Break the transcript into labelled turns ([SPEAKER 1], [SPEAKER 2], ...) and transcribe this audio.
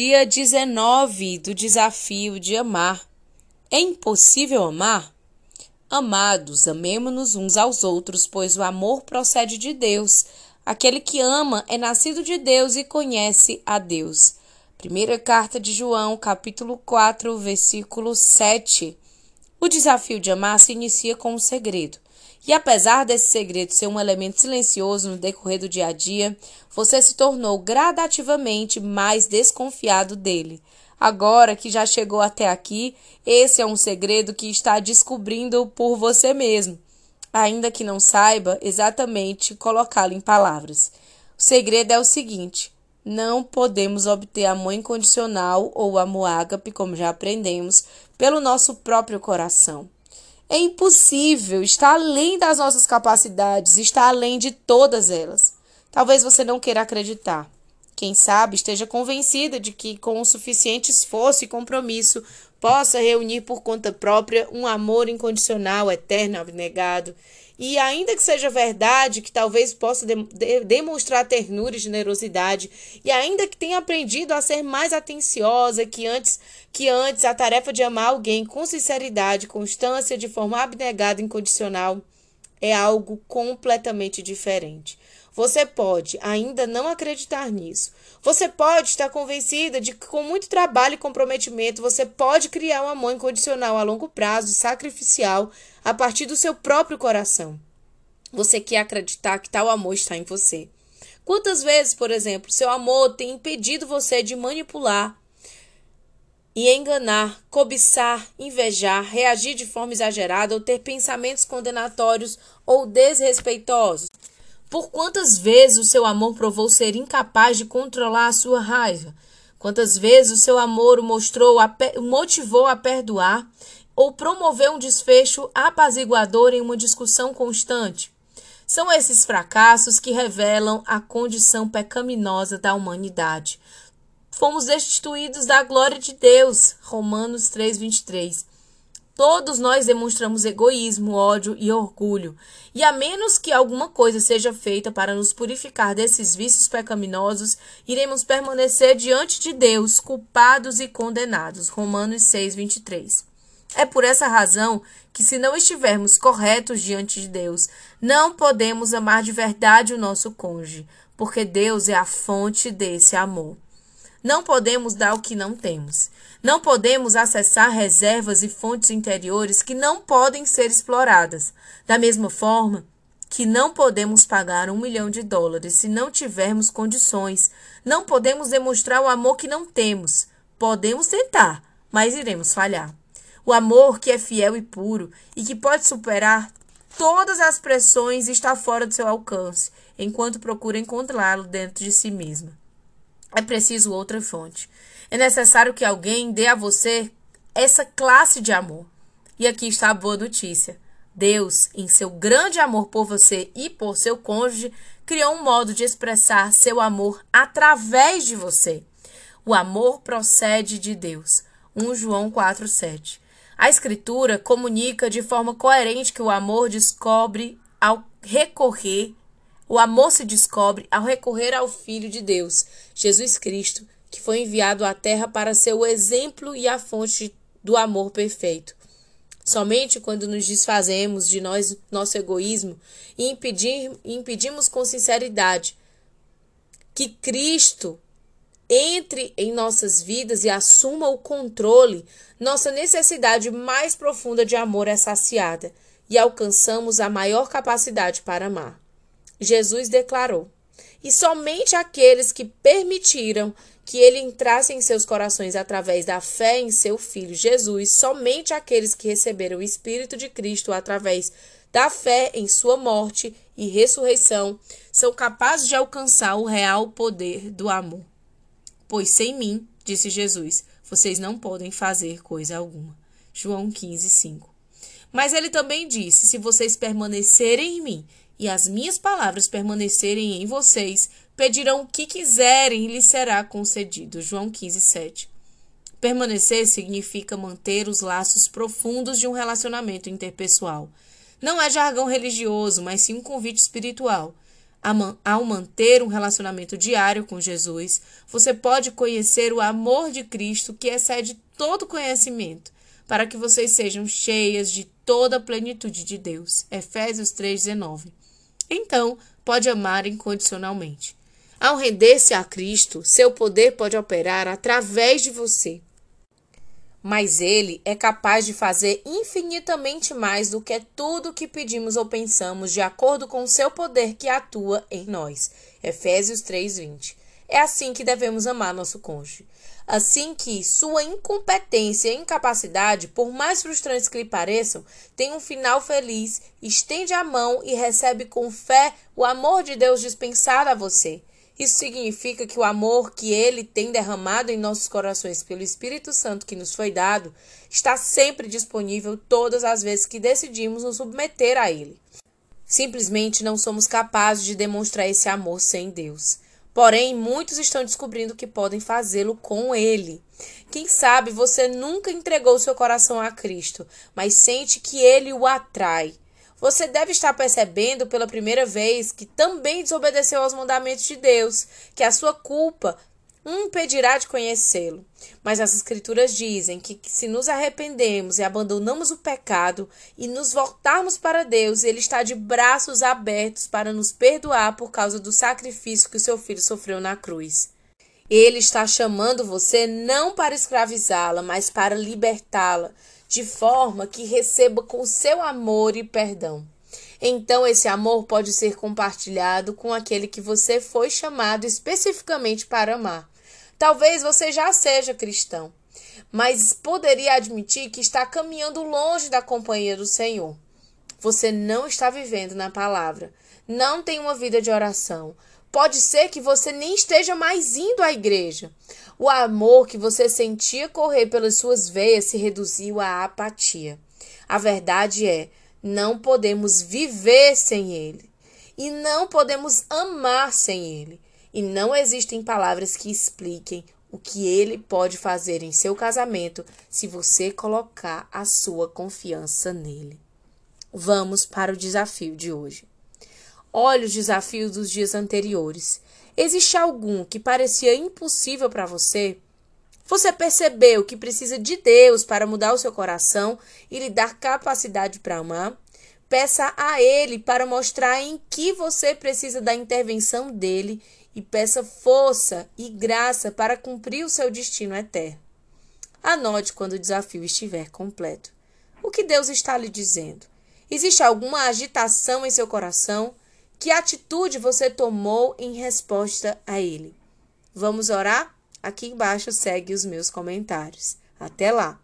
[SPEAKER 1] Dia 19 do desafio de amar. É impossível amar? Amados, amemo-nos uns aos outros, pois o amor procede de Deus. Aquele que ama é nascido de Deus e conhece a Deus. Primeira carta de João, capítulo 4, versículo 7. O desafio de amar se inicia com um segredo. E apesar desse segredo ser um elemento silencioso no decorrer do dia a dia, você se tornou gradativamente mais desconfiado dele. Agora que já chegou até aqui, esse é um segredo que está descobrindo por você mesmo, ainda que não saiba exatamente colocá-lo em palavras. O segredo é o seguinte: não podemos obter amor incondicional ou amor ágape, como já aprendemos, pelo nosso próprio coração. É impossível, está além das nossas capacidades, está além de todas elas. Talvez você não queira acreditar. Quem sabe esteja convencida de que, com o suficiente esforço e compromisso, possa reunir por conta própria um amor incondicional, eterno, abnegado. E ainda que seja verdade que talvez possa de de demonstrar ternura e generosidade, e ainda que tenha aprendido a ser mais atenciosa que antes, que antes a tarefa de amar alguém com sinceridade, constância, de forma abnegada e incondicional, é algo completamente diferente. Você pode ainda não acreditar nisso. Você pode estar convencida de que, com muito trabalho e comprometimento, você pode criar um amor incondicional a longo prazo e sacrificial a partir do seu próprio coração. Você quer acreditar que tal amor está em você. Quantas vezes, por exemplo, seu amor tem impedido você de manipular e enganar, cobiçar, invejar, reagir de forma exagerada ou ter pensamentos condenatórios ou desrespeitosos? Por quantas vezes o seu amor provou ser incapaz de controlar a sua raiva? Quantas vezes o seu amor o mostrou, motivou a perdoar ou promoveu um desfecho apaziguador em uma discussão constante? São esses fracassos que revelam a condição pecaminosa da humanidade. Fomos destituídos da glória de Deus. Romanos 3:23. Todos nós demonstramos egoísmo, ódio e orgulho. E a menos que alguma coisa seja feita para nos purificar desses vícios pecaminosos, iremos permanecer diante de Deus, culpados e condenados. Romanos 6, 23. É por essa razão que, se não estivermos corretos diante de Deus, não podemos amar de verdade o nosso cônjuge, porque Deus é a fonte desse amor. Não podemos dar o que não temos. Não podemos acessar reservas e fontes interiores que não podem ser exploradas. Da mesma forma que não podemos pagar um milhão de dólares se não tivermos condições. Não podemos demonstrar o amor que não temos. Podemos tentar, mas iremos falhar. O amor que é fiel e puro e que pode superar todas as pressões está fora do seu alcance, enquanto procura encontrá-lo dentro de si mesma. É preciso outra fonte. É necessário que alguém dê a você essa classe de amor. E aqui está a boa notícia. Deus, em seu grande amor por você e por seu cônjuge, criou um modo de expressar seu amor através de você. O amor procede de Deus. 1 João 4:7. A escritura comunica de forma coerente que o amor descobre ao recorrer, o amor se descobre ao recorrer ao filho de Deus, Jesus Cristo, que foi enviado à terra para ser o exemplo e a fonte do amor perfeito. Somente quando nos desfazemos de nós, nosso egoísmo e impedir, impedimos com sinceridade que Cristo entre em nossas vidas e assuma o controle, nossa necessidade mais profunda de amor é saciada e alcançamos a maior capacidade para amar. Jesus declarou: E somente aqueles que permitiram que ele entrasse em seus corações através da fé em seu Filho Jesus, somente aqueles que receberam o Espírito de Cristo através da fé em sua morte e ressurreição são capazes de alcançar o real poder do amor. Pois sem mim, disse Jesus, vocês não podem fazer coisa alguma. João 15, 5. Mas ele também disse: Se vocês permanecerem em mim e as minhas palavras permanecerem em vocês, Pedirão o que quiserem e lhes será concedido. João 15, 7. Permanecer significa manter os laços profundos de um relacionamento interpessoal. Não é jargão religioso, mas sim um convite espiritual. Ao manter um relacionamento diário com Jesus, você pode conhecer o amor de Cristo que excede todo conhecimento, para que vocês sejam cheias de toda a plenitude de Deus. Efésios 3,19. Então, pode amar incondicionalmente. Ao render-se a Cristo, seu poder pode operar através de você. Mas ele é capaz de fazer infinitamente mais do que tudo que pedimos ou pensamos, de acordo com o seu poder que atua em nós. Efésios 3:20. É assim que devemos amar nosso cônjuge. Assim que sua incompetência e incapacidade, por mais frustrantes que lhe pareçam, tem um final feliz, estende a mão e recebe com fé o amor de Deus dispensado a você. Isso significa que o amor que ele tem derramado em nossos corações pelo Espírito Santo que nos foi dado está sempre disponível todas as vezes que decidimos nos submeter a ele. Simplesmente não somos capazes de demonstrar esse amor sem Deus. Porém, muitos estão descobrindo que podem fazê-lo com ele. Quem sabe você nunca entregou seu coração a Cristo, mas sente que ele o atrai. Você deve estar percebendo pela primeira vez que também desobedeceu aos mandamentos de Deus, que a sua culpa impedirá de conhecê-lo. Mas as Escrituras dizem que, que, se nos arrependemos e abandonamos o pecado e nos voltarmos para Deus, Ele está de braços abertos para nos perdoar por causa do sacrifício que o seu filho sofreu na cruz. Ele está chamando você não para escravizá-la, mas para libertá-la de forma que receba com seu amor e perdão. Então, esse amor pode ser compartilhado com aquele que você foi chamado especificamente para amar. Talvez você já seja cristão, mas poderia admitir que está caminhando longe da companhia do Senhor. Você não está vivendo na palavra, não tem uma vida de oração. Pode ser que você nem esteja mais indo à igreja. O amor que você sentia correr pelas suas veias se reduziu à apatia. A verdade é, não podemos viver sem ele. E não podemos amar sem ele. E não existem palavras que expliquem o que ele pode fazer em seu casamento se você colocar a sua confiança nele. Vamos para o desafio de hoje. Olhe os desafios dos dias anteriores Existe algum que parecia impossível para você? Você percebeu que precisa de Deus para mudar o seu coração e lhe dar capacidade para amar? Peça a Ele para mostrar em que você precisa da intervenção dele e peça força e graça para cumprir o seu destino eterno. Anote quando o desafio estiver completo. O que Deus está lhe dizendo? Existe alguma agitação em seu coração? Que atitude você tomou em resposta a ele? Vamos orar? Aqui embaixo segue os meus comentários. Até lá!